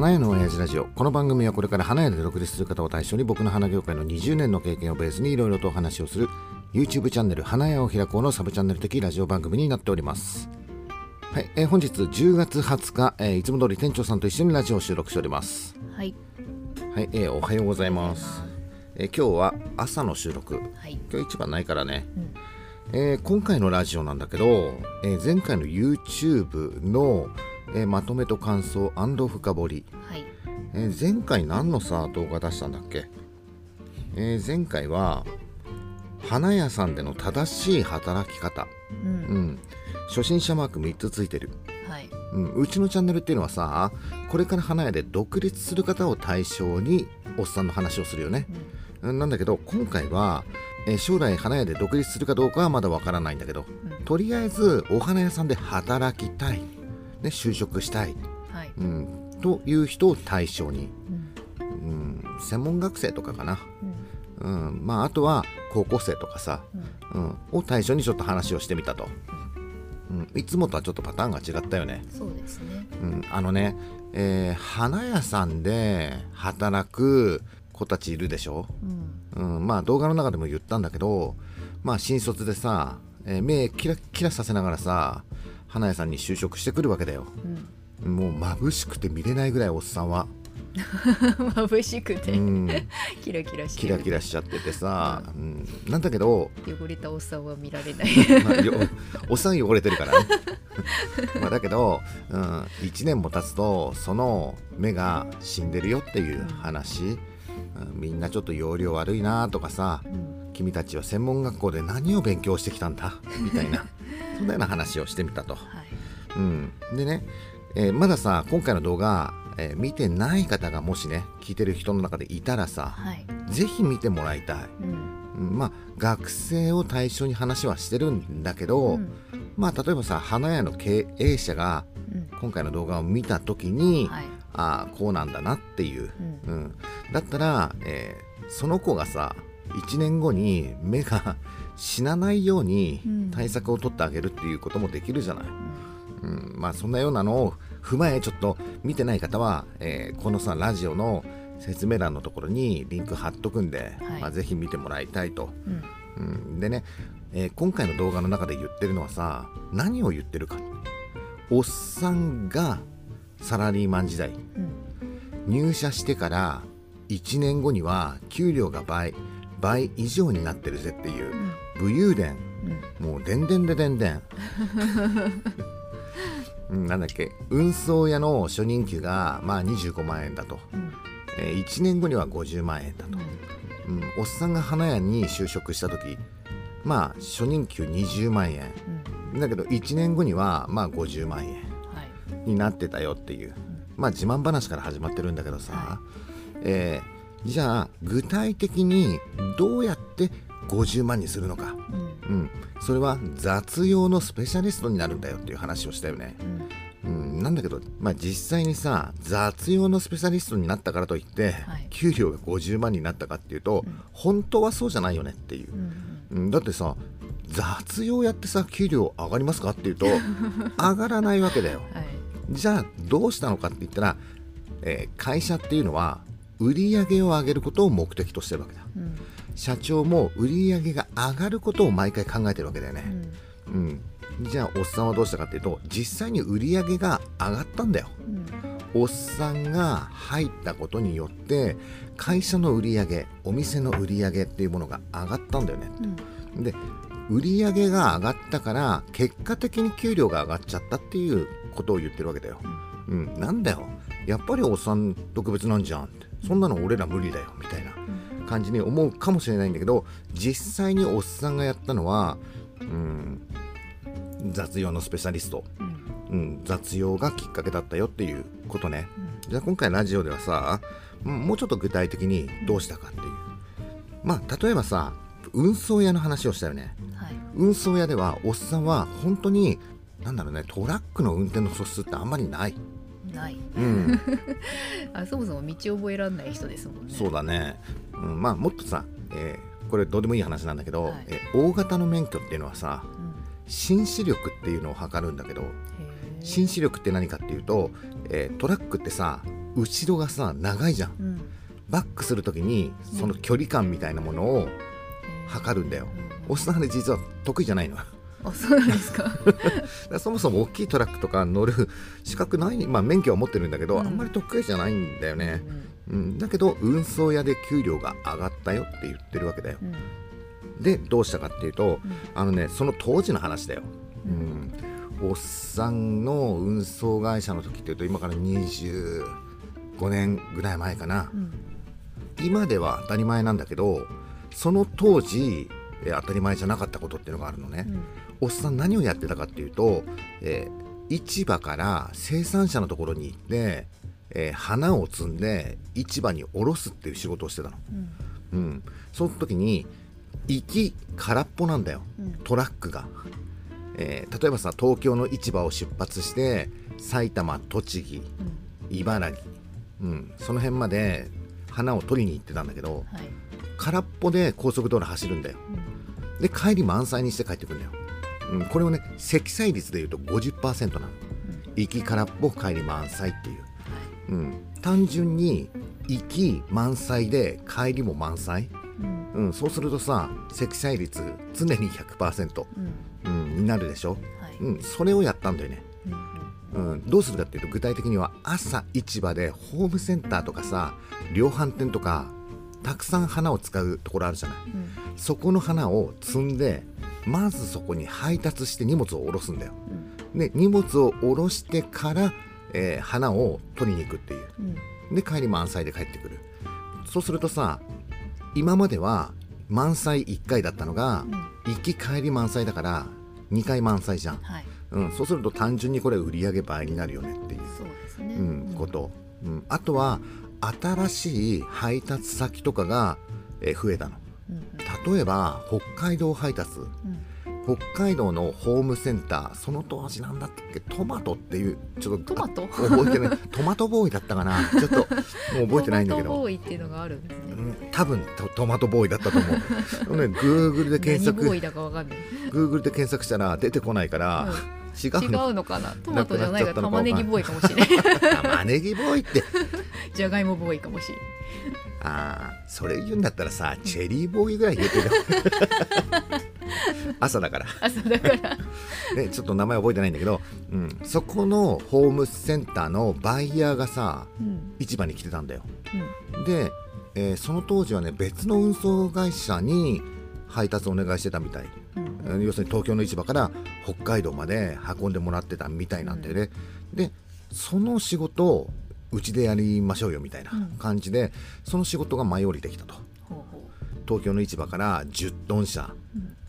花屋の親父ラジオ。この番組はこれから花屋で独立する方を対象に僕の花業界の20年の経験をベースにいろいろとお話をする YouTube チャンネル花屋を開こうのサブチャンネル的ラジオ番組になっております。はい、えー、本日10月20日、えー、いつも通り店長さんと一緒にラジオを収録しております。はい。はい、えー、おはようございます。えー、今日は朝の収録、はい、今日一番ないからね、うん、えー、今回のラジオなんだけど、えー、前回の YouTube の、えまとめと感想深掘り、はい。え前回何のさ動画出したんだっけ、え前回は花屋さんでの正しい働き方、うん、うん、初心者マーク3つついてる、はい。うん、うちのチャンネルっていうのはさこれから花屋で独立する方を対象におっさんの話をするよね、うん。なんだけど今回は、え将来花屋で独立するかどうかはまだわからないんだけど、うん、とりあえずお花屋さんで働きたい、ね、就職したい、はい、うん、という人を対象に、うん、うん、専門学生とかかな、うん、うん、まあ、あとは高校生とかさ、うん。を対象にちょっと話をしてみたと。うん、いつもとはちょっとパターンが違ったよね。そうですね。うん、あのね、えー、花屋さんで働く子たちいるでしょ、うん、うん、まあ動画の中でも言ったんだけどまあ新卒でさ、えー、目キラキラさせながらさ花屋さんに就職してくるわけだよ、うん、もう眩しくて見れないぐらいおっさんは。眩しくて、うん、キラキラしてキラキラしちゃっててさ、うん、なんだけど汚れたおっさんは見られない。まあ、おっさん汚れてるからね。まあだけど、うん、1年も経つとその目が死んでるよっていう話、みんなちょっと容量悪いなとかさ、うん、君たちは専門学校で何を勉強してきたんだ？みたいなそんなような話をしてみたと。はい、うん、でね、えー、まださ今回の動画、えー、見てない方がもしね聞いてる人の中でいたらさ、はい、ぜひ見てもらいたい。うん、まあ学生を対象に話はしてるんだけど、うん、まあ例えばさ花屋の経営者が今回の動画を見た時に、はい、ああこうなんだなっていう、うん、うん、だったら、えー、その子がさ1年後に目が死なないように対策を取ってあげるっていうこともできるじゃない、うん、うん、まあそんなようなのを踏まえちょっと見てない方は、えー、このさラジオの説明欄のところにリンク貼っとくんで、はい。まあ、ぜひ見てもらいたいと、うん、うん、でね、えー、今回の動画の中で言ってるのはさ何を言ってるか。おっさんがサラリーマン時代、うん、入社してから1年後には給料が倍倍以上になってるぜっていう、武勇伝、うん、もうでんでんででんで ん。なんだっけ。運送屋の初任給がまあ25万円だと、うん、えー、1年後には50万円だと、うん、うん、おっさんが花屋に就職した時まあ初任給20万円、うん、だけど1年後にはまあ50万円。になってたよっていう、まあ自慢話から始まってるんだけどさ、はい、えー、じゃあ具体的にどうやって50万にするのか、うん、うん、それは雑用のスペシャリストになるんだよっていう話をしたよね。うん、うん、なんだけど、まあ、実際にさ雑用のスペシャリストになったからといって、はい、給料が50万になったかっていうと、うん、本当はそうじゃないよねっていう、うん、だってさ雑用やってさ給料上がりますかっていうと 上がらないわけだよ。はい。じゃあどうしたのかって言ったら、えー、会社っていうのは売り上げを上げることを目的としてるわけだ、うん、社長も売り上げが上がることを毎回考えてるわけだよね、うん、うん、じゃあおっさんはどうしたかっていうと実際に売り上げが上がったんだよ、うん、おっさんが入ったことによって会社の売り上げお店の売り上げっていうものが上がったんだよね、で売り上げが上がったから結果的に給料が上がっちゃったっていうことを言ってるわけだよ。うん、なんだよ。やっぱりおっさん特別なんじゃんって。そんなの俺ら無理だよ。みたいな感じに思うかもしれないんだけど、実際におっさんがやったのは、うん、雑用のスペシャリスト。うん、雑用がきっかけだったよっていうことね。じゃあ今回ラジオではさ、もうちょっと具体的にどうしたかっていう。まあ、例えばさ、運送屋の話をしたよね。はい、運送屋ではおっさんは本当になんだろうねトラックの運転の素質ってあんまりない。ない、うん、あそもそも道を覚えられない人ですもんね。そうだね、うん、まあもっとさ、えー、これどうでもいい話なんだけど、はい、えー、大型の免許っていうのはさ、うん、新視力っていうのを測るんだけど新視力って何かっていうと、えー、トラックってさ後ろがさ長いじゃん。うん。バックする時にその距離感みたいなものを測るんだよ、おっさんあれ実は得意じゃないのあそうなんですか。らそもそも大きいトラックとか乗る 資格ないまあ免許は持ってるんだけど、うん。あんまり得意じゃないんだよね、うん、だけど運送屋で給料が上がったよって言ってるわけだよ。うん。でどうしたかっていうとうん。あのねその当時の話だよ、ううん。ん、おっさんの運送会社の時っていうと今から25年ぐらい前かな。うん。今では当たり前なんだけどその当時えー当たり前じゃなかったことっていうのがあるのね、うんおっさん何をやってたかっていうと、えー市場から生産者のところに行って、えー花を摘んで市場に卸すっていう仕事をしてたの、うん。うん、その時に行き空っぽなんだよ。うん。トラックが、えー例えばさ東京の市場を出発して埼玉栃木茨城、うん、その辺まで花を取りに行ってたんだけどはい。空っぽで高速道路走るんだよ。うん。で帰り満載にして帰ってくるんだよ、うん、これをね積載率でいうと50%なの。行き空っぽ帰り満載っていう、うん、単純に行き満載で帰りも満載、うん。うん、そうするとさ積載率常に100%、うん。うん、になるでしょ、はい。うん、それをやったんだよね、うんうん、どうするかっていうと具体的には朝市場でホームセンターとかさ量販店とかたくさん花を使うところあるじゃない。うん。そこの花を積んでまずそこに配達して荷物を下ろすんだよ。うん。で荷物を下ろしてから、えー花を取りに行くっていう。うん。で帰り満載で帰ってくる。そうするとさ今までは満載1回だったのがうん。行き帰り満載だから2回満載じゃん、はい。うん、そうすると単純にこれ売り上げ倍になるよねっていう、そうですね。うん、こと、うん、あとは新しい配達先とかが、えー増えたのうん例えば北海道配達。うん北海道のホームセンターその当時なんだっけ？トマトっていうちょっとトマト？あ覚えてない。トマトボーイだったかな？ちょっともう覚えてないんだけど。トマトボーイっていうのがあるんですね。うん多分トトマトボーイだったと思う。ね Google で検索何ボーイだかわかんない。Google で検索したら出てこないから、違違うの？うのかな？トマトじゃないか。らなくなっちゃったのか玉ねぎボーイかもしれない 玉ねぎボーイって。じゃがいもボーイかもしれないああそれ言うんだったらさチェリーボーイぐらい言ってるよ 朝だから。朝だから。ね、ちょっと名前覚えてないんだけど、うん、そこのホームセンターのバイヤーがさうん。市場に来てたんだよ。うん。で、えーその当時はね別の運送会社に配達お願いしてたみたい、うん。えー要するに東京の市場から北海道まで運んでもらってたみたいなんだよね、でその仕事をうちでやりましょうよみたいな感じで、その仕事が舞い降りてきたと。東京の市場から10トン車、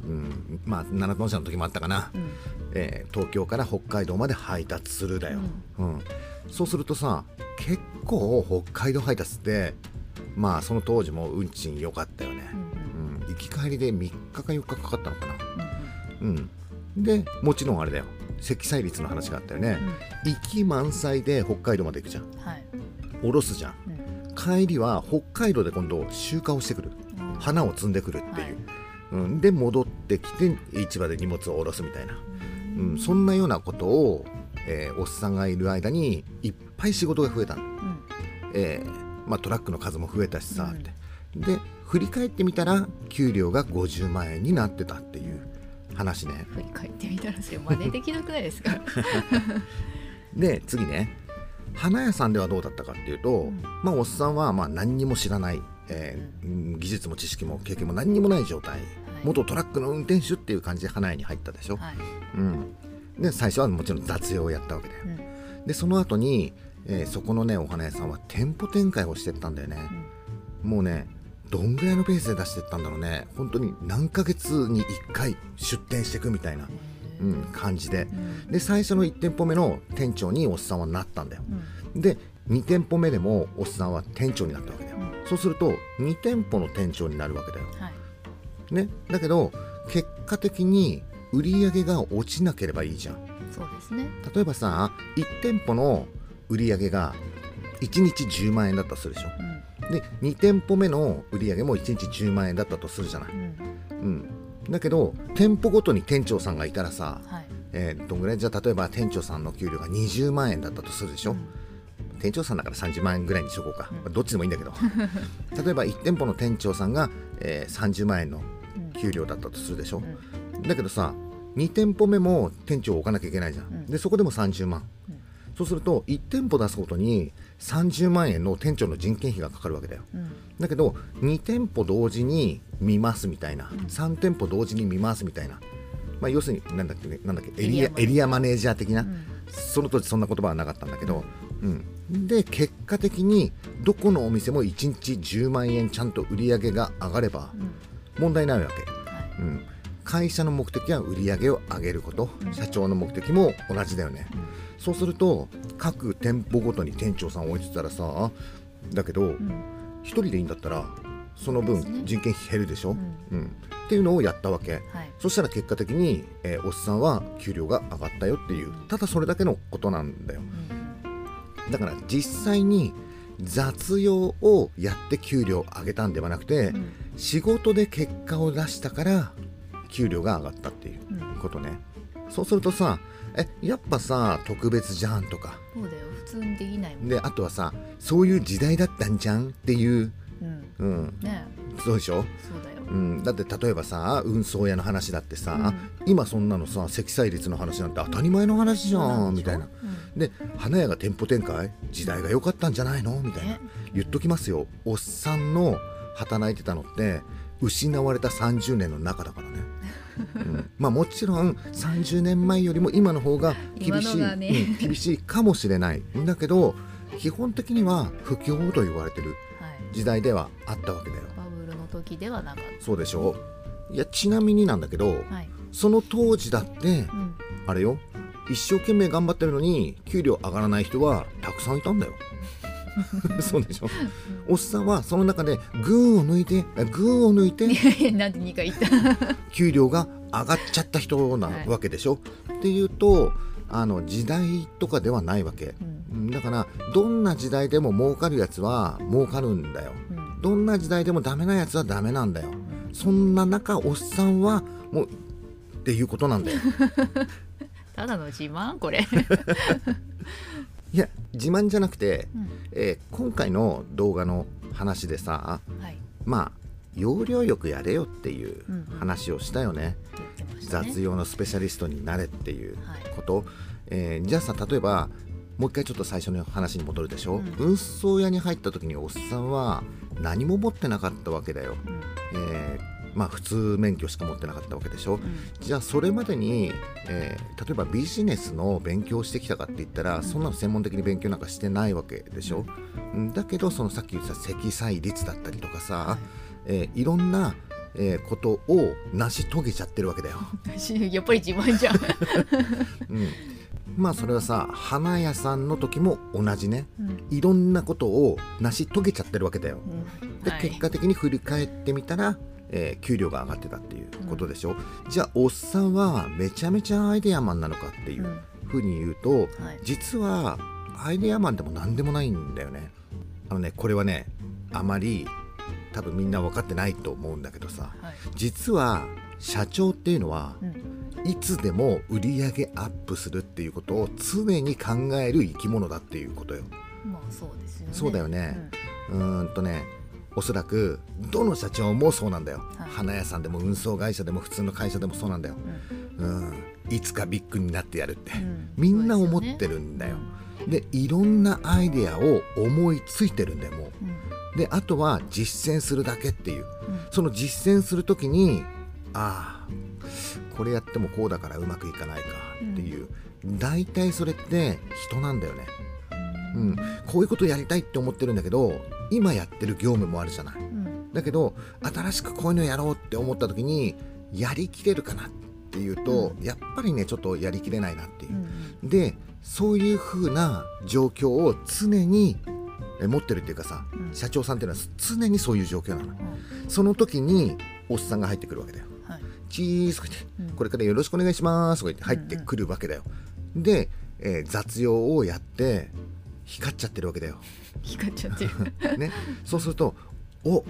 ううん。うん、まあ7トン車の時もあったかな、うん。えー東京から北海道まで配達するだよ、うん。そうするとさ結構北海道配達ってまあその当時も運賃良かったよね。う、んうん。行き帰りで3日か4日かかったのかな。うんうん。うん。でもちろんあれだよ積載率の話があったよね、行き満載で北海道まで行くじゃん。うんはい。降ろすじゃん。うん帰りは北海道で今度集荷をしてくる。うん。花を積んでくるっていう、はい。うん、で戻ってきて市場で荷物を下ろすみたいな。うん、そんなようなことを、えーおっさんがいる間にいっぱい仕事が増えたの、うん。えーまあ、トラックの数も増えたしさ、うん。って。で振り返ってみたら給料が50万円になってたっていう話ね。振り返ってみたらそれ真似できなくないですか？で次ね。花屋さんではどうだったかっていうと、うん。まあ、おっさんはまあ何にも知らない、えーうん。技術も知識も経験も何にもない状態、元トラックの運転手っていう感じで花屋に入ったでしょ、はい。うん、で最初はもちろん雑用をやったわけだよ。うん。でその後に、えーそこのねお花屋さんは店舗展開をしてったんだよね、もうねどんぐらいのペースで出してったんだろうね。本当に何ヶ月に1回出店していくみたいな、うん、感じで。うんで最初の1店舗目の店長におっさんはなったんだよ。うん。で2店舗目でもおっさんは店長になったわけだよ。うん。そうすると2店舗の店長になるわけだよ。はい。ね。だけど結果的に売り上げが落ちなければいいじゃん。そうですね。例えばさ1店舗の売り上げが1日10万円だったとするでしょ。うんで2店舗目の売り上げも1日10万円だったとするじゃない、うん。うん、だけど店舗ごとに店長さんがいたらさ、はい。えーどんぐらい？じゃあ例えば店長さんの給料が20万円だったとするでしょ、店長さんだから30万円ぐらいにしとこうか、うん。まあどっちでもいいんだけど。例えば1店舗の店長さんが、えー30万円のうん給料だったとするでしょ、うん。だけどさ2店舗目も店長を置かなきゃいけないじゃん、うん。でそこでも30万、うんそうすると1店舗出すことに30万円の店長の人件費がかかるわけだよ。うん。だけど2店舗同時に見ますみたいな、うん3店舗同時に見ますみたいな、まあ、要するになんだっけねなんだっけエリアエエリリアマネージャー的な、うん。その当時そんな言葉はなかったんだけど、うん、で結果的にどこのお店も1日10万円ちゃんと売り上げが上がればうん。問題ないわけ、はい。うん、会社の目的は売り上げを上げること。社長の目的も同じだよね、そうすると各店舗ごとに店長さんを置いてたらさだけど、うん。1人でいいんだったらその分人件費減るでしょ、うん。うん。っていうのをやったわけ。はい。そしたら結果的に、えーおっさんは給料が上がったよっていう。ただそれだけのことなんだよ。うん。だから実際に雑用をやって給料を上げたんではなくて、うん。仕事で結果を出したから給料が上がったっていううん。ことね。そうするとさえやっぱさ特別じゃんとか。そうだよ。普通にできないもん。であとはさそういう時代だったんじゃんっていう、うん。うん、ね。そうでしょ、そうだよ。うん、だって例えばさ運送屋の話だってさ、うん。今そんなのさ積載率の話なんて当たり前の話じゃんみたいな。うん。で花屋が店舗展開？時代が良かったんじゃないの？みたいな。ね言っときますよ。おっさんの働いてたのって失われた30年の中だからね、うん、まあもちろん30年前よりも今の方が厳しい、ね。うん厳しいかもしれない。んだけど基本的には不況と言われてるはい。時代ではあったわけだよ。バブルの時ではなかっそうでしょいやちなみになんだけど、たはい。その当時だってうん。あれよ。一生懸命頑張ってるのに給料上がらない人はたくさんいたんだよ そうでしょ？おっさんはその中で群を抜いてあ群を抜いてなんで2回言った？給料が上がっちゃった人なはいわけでしょ、っていうとあの時代とかではないわけ。うん。うんだからどんな時代でも儲かるやつは儲かるんだよ。うん。どんな時代でもダメなやつはダメなんだよ。そんな中おっさんはもうっていうことなんだよ。ただの自慢？これいや自慢じゃなくて、うん。えー今回の動画の話でさはい。まあ要領よくやれよっていううんうん。話をしたよね、言ってましたね。雑用のスペシャリストになれっていうはい。こと、えーじゃあさ例えばもう一回ちょっと最初の話に戻るでしょ、うん。運送屋に入った時におっさんは何も持ってなかったわけだよ、うん。えーまあ普通免許しか持ってなかったわけでしょ、うん。じゃあそれまでに、えー例えばビジネスの勉強をしてきたかって言ったら、ん。そんなの専門的に勉強なんかしてないわけでしょ、うん。だけどそのさっき言った積載率だったりとかさ、はいえーいろんな、えーことを成し遂げちゃってるわけだよ、やっぱり自慢じゃん、うん、まあそれはさ花屋さんの時も同じね。うん。いろんなことを成し遂げちゃってるわけだよ。うん。で、はい。結果的に振り返ってみたら、えー給料が上がってたっていうことでしょ、じゃあおっさんはめちゃめちゃアイデアマンなのかっていうふうに言うと、はい。実はアイデアマンでも何でもないんだよね。あのねこれはねあまり多分みんな分かってないと思うんだけどさ。はい。実は社長っていうのはうん。いつでも売り上げアップするっていうことを常に考える生き物だっていうことよ。まあそうですよね。そうだよね。うーんとねおそらくどの社長もそうなんだよ、はい。花屋さんでも運送会社でも普通の会社でもそうなんだよ。うん。うん。いつかビッグになってやるって、うん。みんな思ってるんだよ。でいろんなアイデアを思いついてるんだよもう。ん。うであとは実践するだけっていう。うん。その実践する時にああこれやってもこうだからうまくいかないかっていう、大体それって人なんだよね、うん、こういうことやりたいって思ってるんだけど今やってる業務もあるじゃない。うん。だけど新しくこういうのやろうって思った時にやりきれるかなっていうと、やっぱりねちょっとやりきれないなっていう。う、んでそういう風な状況を常にえ持ってるっていうかさ、うん。社長さんっていうのは常にそういう状況なの。うん。その時におっさんが入ってくるわけだよ。はい。チーズとか言って、うん。これからよろしくお願いしますとか言って入ってくるわけだよ、で、えー雑用をやって光っちゃってるわけだよ。光っちゃってる。ね、そうするとお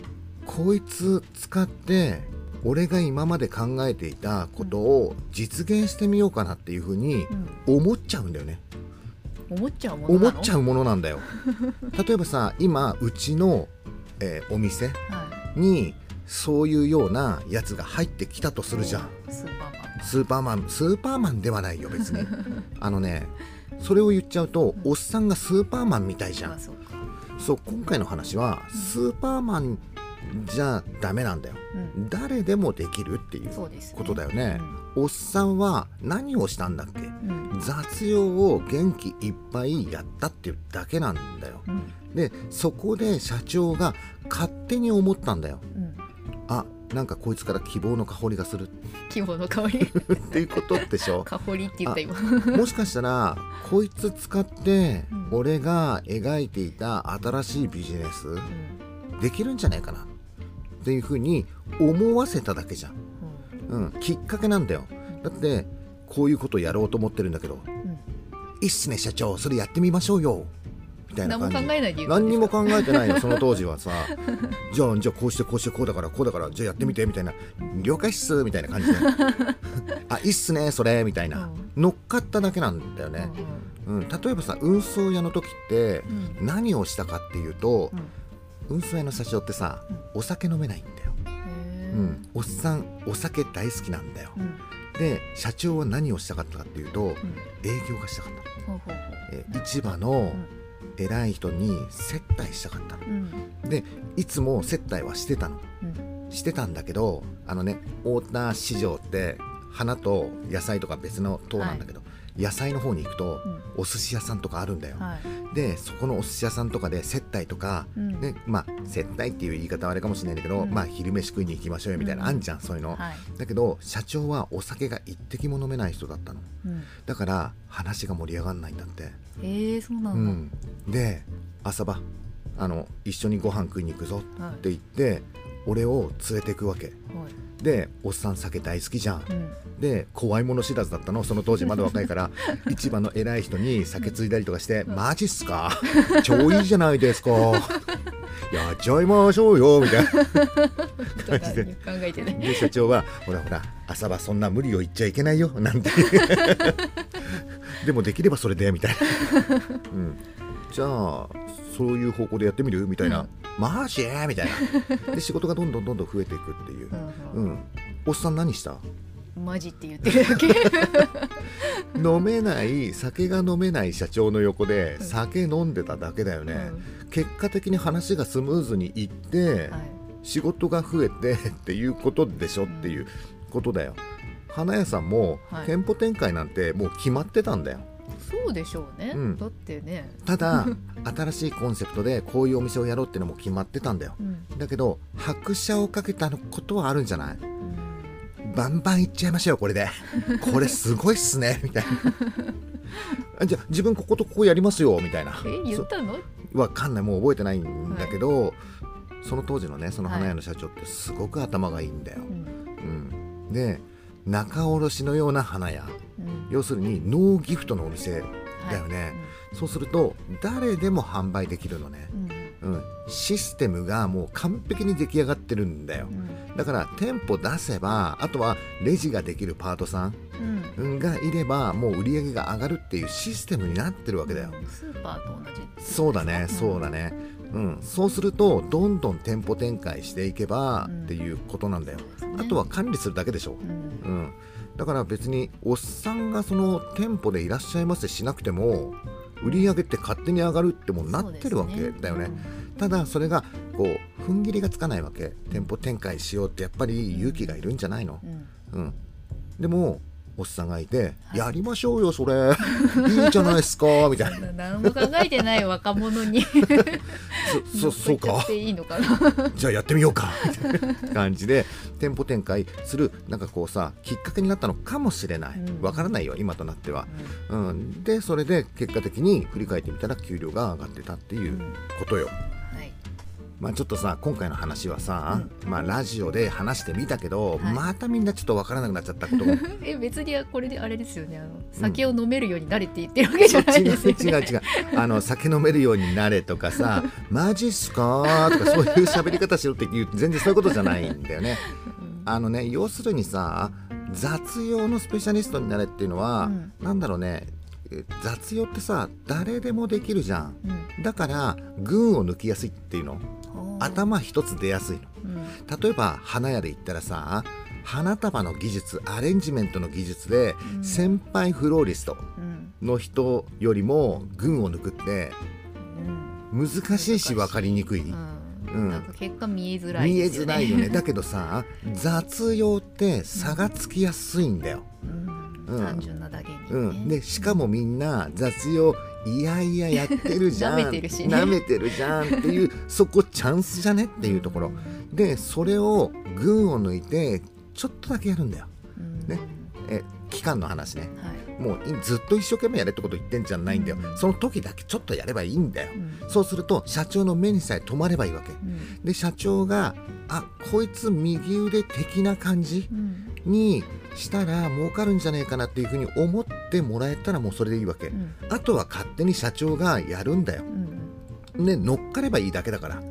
こいつ使って俺が今まで考えていたことを実現してみようかなっていうふうにうん。思っちゃうんだよね。思っちゃうもの思っちゃうものなんだよ。例えばさ今うちの、えーお店はにそういうようなやつが入ってきたとすいるじゃん。スーパーマン。スーパーマンスーパーマンではないよ別に。あのねそれを言っちゃうとおっさんがスーパーマンみたいじゃん。まあそう今回の話はスーパーマンじゃダメなんだよ。うん。誰でもできるっていうことだよね。おっさんは何をしたんだっけ？うん。雑用を元気いっぱいやったっていうだけなんだよ。うん。でそこで社長が勝手に思ったんだよ。うん。あなんかこいつから希望の香りがする。希望の香り。っていうことでしょ。香りって言った今。もしかしたらこいつ使ってうん。俺が描いていた新しいビジネスうん。できるんじゃないかな。っていうふうに思わせただけじゃん、うん、きっかけなんだよ。だってこういうことやろうと思ってるんだけど。いっすね社長。それやってみましょうよみたいな何も感じ考えないで何にも考えてないよその当時はさ。じゃあじゃあこうしてこうしてこうだからこうだからじゃあやってみてみたいな。了解っすみたいな感じで。あいいっすねそれみたいな、乗っかっただけなんだよね、うん例えばさ運送屋の時ってうん。うん何をしたかっていうとうん運送屋の社長ってさお酒飲めないんだよ、うん、おっさんお酒大好きなんだよ。うん。で社長は何をしたかったかっていうとうん。営業がしたかった、ほうほうほえー市場の偉い人に接待したかったの。ううん。でいつも接待はしてたの。うん。してたんだけどあのね太田市場って花と野菜とか別の塔なんだけど、野菜の方に行くとうん。お寿司屋さんとかあるんだよ、はい。でそこのお寿司屋さんとかで接待とか、うん。ねまあ接待っていう言い方はあれかもしれないんだけど、うん。まあ昼飯食いに行きましょうよみたいな、うん。あんじゃんそういうの、はい。だけど社長はお酒が一滴も飲めない人だったの。うん。だから話が盛り上がんないんだって。えーそうなうん。んで朝場。あの一緒にご飯食いに行くぞって言って俺を連れてくわけ。はい。でおっさん酒大好きじゃん。うん。で怖いもの知らずだったのその当時まだ若いから。市場の偉い人に酒ついだりとかして「マジっすか？超いいじゃないですか。やっちゃいましょうよ」みたいな。感じで考えてね。で社長は「ほらほら朝はそんな無理を言っちゃいけないよ」なんて。でもできればそれでみたいな、うん、じゃあそういう方向でやってみる？みたいな「マジ?」みたいな。で仕事がどんどんどんどん増えていくっていう。う、んうん、おっさん何した？うんマジって言ってるだけ。飲めない酒が飲めない社長の横でうん。酒飲んでただけだよね、うん。結果的に話がスムーズにいって、はい。仕事が増えてっていうことでしょっていうことだよ。花屋さんもはい。店舗展開なんてもう決まってたんだよそうでしょうね、うん。だってね、ただ 新しいコンセプトでこういうお店をやろうっていうのも決まってたんだよ。うん。だけど拍車をかけたことはあるんじゃない？うん。バンバンいっちゃいましょうこれで。これすごいっすねみたいな。あじゃあ自分こことここやりますよみたいな。え言ったの？わかんない。もう覚えてないんだけど、その当時のねその花屋の社長ってすごく頭がいいんだよ、うん。うん、で仲卸のような花屋。うん。要するにノーギフトのお店だよね、そうすると誰でも販売できるのね、うんうん、システムがもう完璧に出来上がってるんだよ。うん。だから店舗出せばあとはレジができるパートさんうん。うんがいればもう売り上げが上がるっていうシステムになってるわけだよ、スーパーと同じ。そうだね、うん。そうだね。うん、そうするとどんどん店舗展開していけばうんっていうことなんだよ。そうですねあとは管理するだけでしょ。うんうん、だから別におっさんがその店舗でいらっしゃいませしなくても売り上げって勝手に上がるってもうなってるわけだよね。ただそれがこう踏ん切りがつかないわけ。店舗展開しようってやっぱり勇気がいるんじゃないの。うん。でもおっさんがいて、はい。やりましょうよそれ。いいじゃないですか みたいな。何も考えてない若者に。そそそうか？いいのかな。じゃあやってみようか。みたいな感じで店舗展開するなんかこうさきっかけになったのかもしれない。うん。わからないよ今となっては、うん、でそれで結果的に振り返ってみたら給料が上がってたっていうことよ、はいまあちょっとさ今回の話はさ、まあラジオで話してみたけど、はい。またみんなちょっとわからなくなっちゃったこと。もえ別にこれであれですよね。あの酒を飲めるようになれって言ってるわけじゃない違うですよね。違う違う。あの酒飲めるようになれとかさ マジっすかとかそういう喋り方しろって言う全然そういうことじゃないんだよね。うん。あのね要するにさ雑用のスペシャリストになれっていうのは、うん。なんだろうねえ雑用ってさ誰でもできるじゃん。うん。だから群を抜きやすいっていうの頭一つ出やすいの。うん。例えば花屋で言ったらさ花束の技術アレンジメントの技術でうん。先輩フローリストうん。の人よりも群を抜くってうん。難しいし分かりにくい、うん。結果見えづらい見えづらいよね。だけどさ雑用って差がつきやすいんだよ、単純なだけにね、うん、でしかもみんな雑用いやいややってるじゃん。舐めてるしね。舐めてるじゃんっていう そこチャンスじゃねっていうところ。でそれを群を抜いてちょっとだけやるんだよ。うん。ね。え期間の話ね。はい。もういずっと一生懸命やれってこと言ってんじゃないんだよ。うん。その時だけちょっとやればいいんだよ。うん。そうすると社長の目にさえ止まればいいわけ。うん。で社長があこいつ右腕的な感じうん。にしたら儲かるんじゃねえかなっていうふうに思ってもらえたらもうそれでいいわけ。うん。あとは勝手に社長がやるんだよ。うん。ね乗っかればいいだけだから。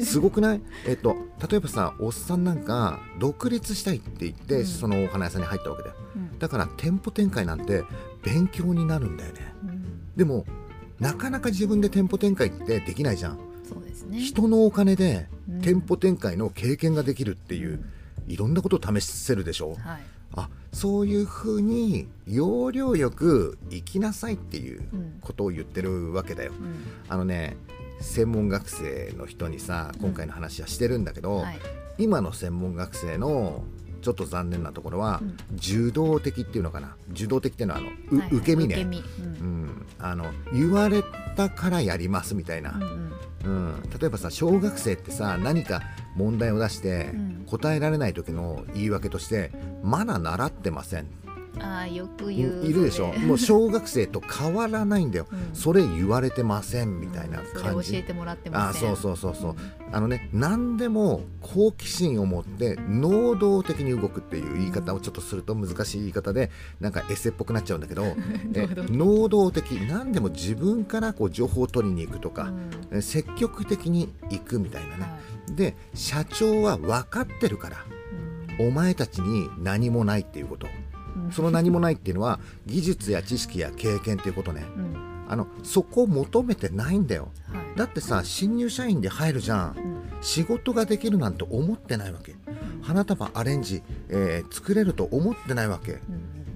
すごくない？えっと例えばさおっさんなんか独立したいって言って、うん。そのお花屋さんに入ったわけだよ。うん。だから店舗展開なんて勉強になるんだよね。うん。でもなかなか自分で店舗展開ってできないじゃん。そうですね。人のお金でうん。店舗展開の経験ができるっていう、いろんなことを試せるでしょ？はい。あそういうふうに要領よく生きなさいっていううん。ことを言ってるわけだよ。うん。あのね専門学生の人にさ今回の話はしてるんだけど、はい。今の専門学生のちょっと残念なところは、うん。受動的っていうのかな。受動的っていうのはあの、受け身ね。ううん。ん、あの言われたからやりますみたいな、うん例えばさ小学生ってさ何か問題を出してうん。答えられない時の言い訳として「まだ習ってません」ああよくい言ういるでしょ。もう小学生と変わらないんだよ、うん。それ言われてませんみたいな感じ、教えてもらってまあせん。そうそうそうそう。あのね何でも好奇心を持って能動的に動くっていう言い方をちょっとすると難しい言い方でなんかエセっぽくなっちゃうんだけど え能動的何でも自分からこう情報を取りに行くとか、うん。え積極的に行くみたいなね、はい。で社長は分かってるからうん。お前たちに何もないっていうこと。うんその何もないっていうのは技術や知識や経験っていうことね。うん。あのそこを求めてないんだよ。はい。だってさ新入社員で入るじゃん。うん。仕事ができるなんて思ってないわけ。花束アレンジ、えー作れると思ってないわけ。うん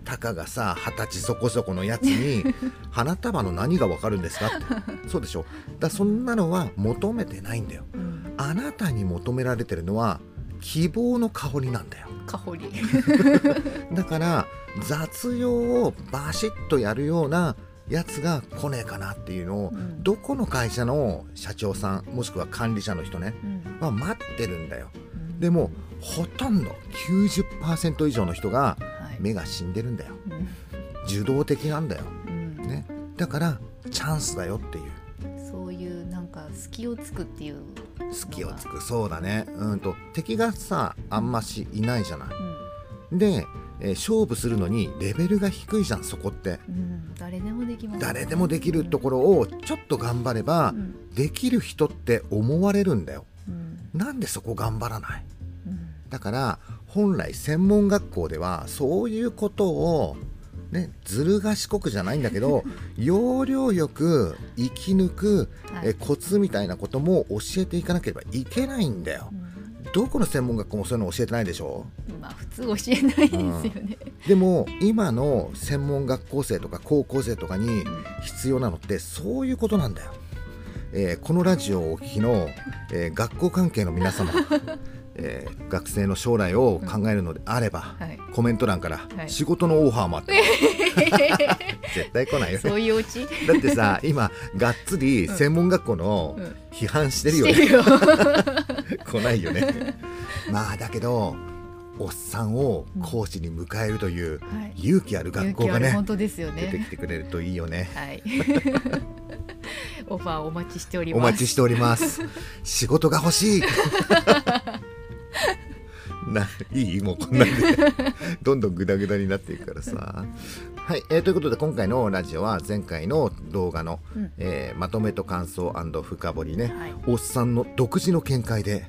たかがさ二十歳そこそこのやつに 花束の何がわかるんですか？ってそうでしょ？だそんなのは求めてないんだよ。うん。あなたに求められてるのは希望の香りなんだよ。かほり。だから雑用をバシッとやるようなやつが来ねえかなっていうのを、うん。どこの会社の社長さんもしくは管理者の人ねうん。は待ってるんだよ。うん。でもほとんど90%以上の人がはい。目が死んでるんだよ。うん。受動的なんだよ、うん。ね、だからチャンスだよっていうか隙をつくっていう隙をつく。そうだね。うんと敵がさあんましいないじゃない。うん。で、えー勝負するのにレベルが低いじゃんそこって。うん。誰でもできます。誰でもできるところをちょっと頑張ればうん。できる人って思われるんだよ。うん。なんでそこ頑張らない？うん。だから本来専門学校ではそういうことをねずる賢くじゃないんだけど 要領よく生き抜くはい。えコツみたいなことも教えていかなければいけないんだよ。うん。どこの専門学校もそういうの教えてないでしょ？まあ普通教えないですよね。でも今の専門学校生とか高校生とかに必要なのってそういうことなんだよ、えーこのラジオをお聞きの、えー学校関係の皆様、えー学生の将来を考えるのであれば、はい。コメント欄からはい。仕事のオファーもあって、絶対来ないよ。ねそういうオチだってさ 今がっつり専門学校のうん。批判してるよね、してるよ。来ないよね。まあだけどおっさんを講師に迎えるというはい。勇気ある学校がね本当ですよ出てねきてくれるといいよね。はい。オファーお待ちしておりおます。待ちしております。仕事が欲しいないいもうこんなんで どんどんグダグダになっていくからさ。はい、えーということで今回のラジオは前回の動画の、うん。えーまとめと感想深掘りね、はい。おっさんの独自の見解で。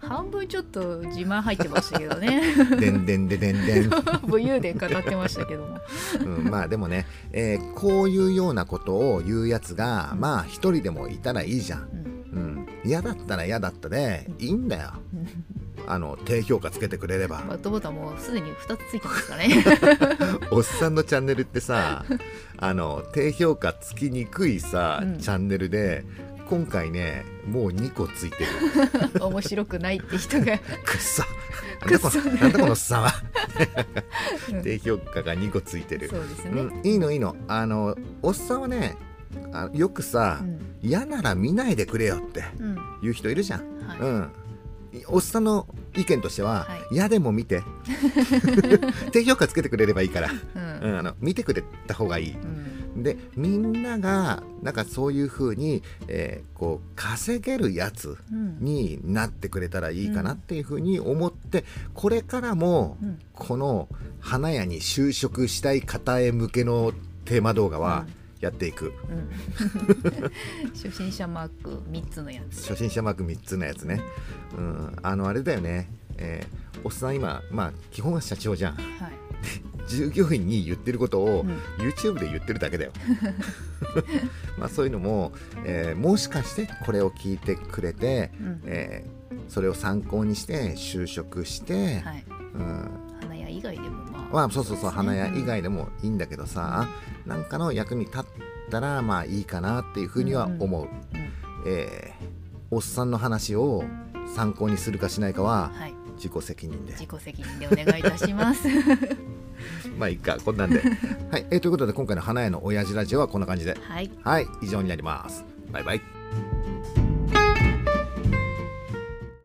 半分ちょっと自慢入ってましたけどね。でんでんででんでん、武勇伝語ってましたけども。うん、まあでもね、えーこういうようなことを言うやつがまあ一人でもいたらいいじゃん、うん。うん、嫌だったら嫌だったでいいんだよあの低評価つけてくれれば。バッドボタンもうすでに2つついてますからね。おっさんのチャンネルってさあの低評価つきにくいさ、うん。チャンネルで今回ねもう2個ついてる。面白くないって人が。くっさなんだこのおっさんはうん 低評価が2個ついてる。そうですね、うん、いいのいいの。あのおっさんはねあよくさ、うん。嫌なら見ないでくれよってうん。言う人いるじゃん、はい。うんおっさんの意見としては、はい。嫌でも見て。低評価つけてくれればいいから、うん。うん、あの見てくれた方がいい。うん。でみんながなんかそういう風に、えーこう稼げるやつうん。になってくれたらいいかなっていう風に思ってこれからもうん。この花屋に就職したい方へ向けのテーマ動画はやっていく、うん。初心者マーク3つのやつ。初心者マーク3つのやつね、うん、あのあれだよね、えーおっさん今まあ基本は社長じゃん。はい。従業員に言ってることをうん。YouTube で言ってるだけだよ。まあそういうのも、えーもしかしてこれを聞いてくれて、うん。えーそれを参考にして就職して、はい。うん、花屋以外でもまあまあそうそうそう花屋以うん外でもいいんだけどさ、なんかの役に立ったらまあいいかなっていうふうには思う、うん。えーおっさんの話を参考にするかしないかははい。自己責任で。自己責任でお願いいたします。まあいいかこんなんで。はい、えーということで今回の花屋の親父ラジオはこんな感じで。はい。はい以上になります。バイバイ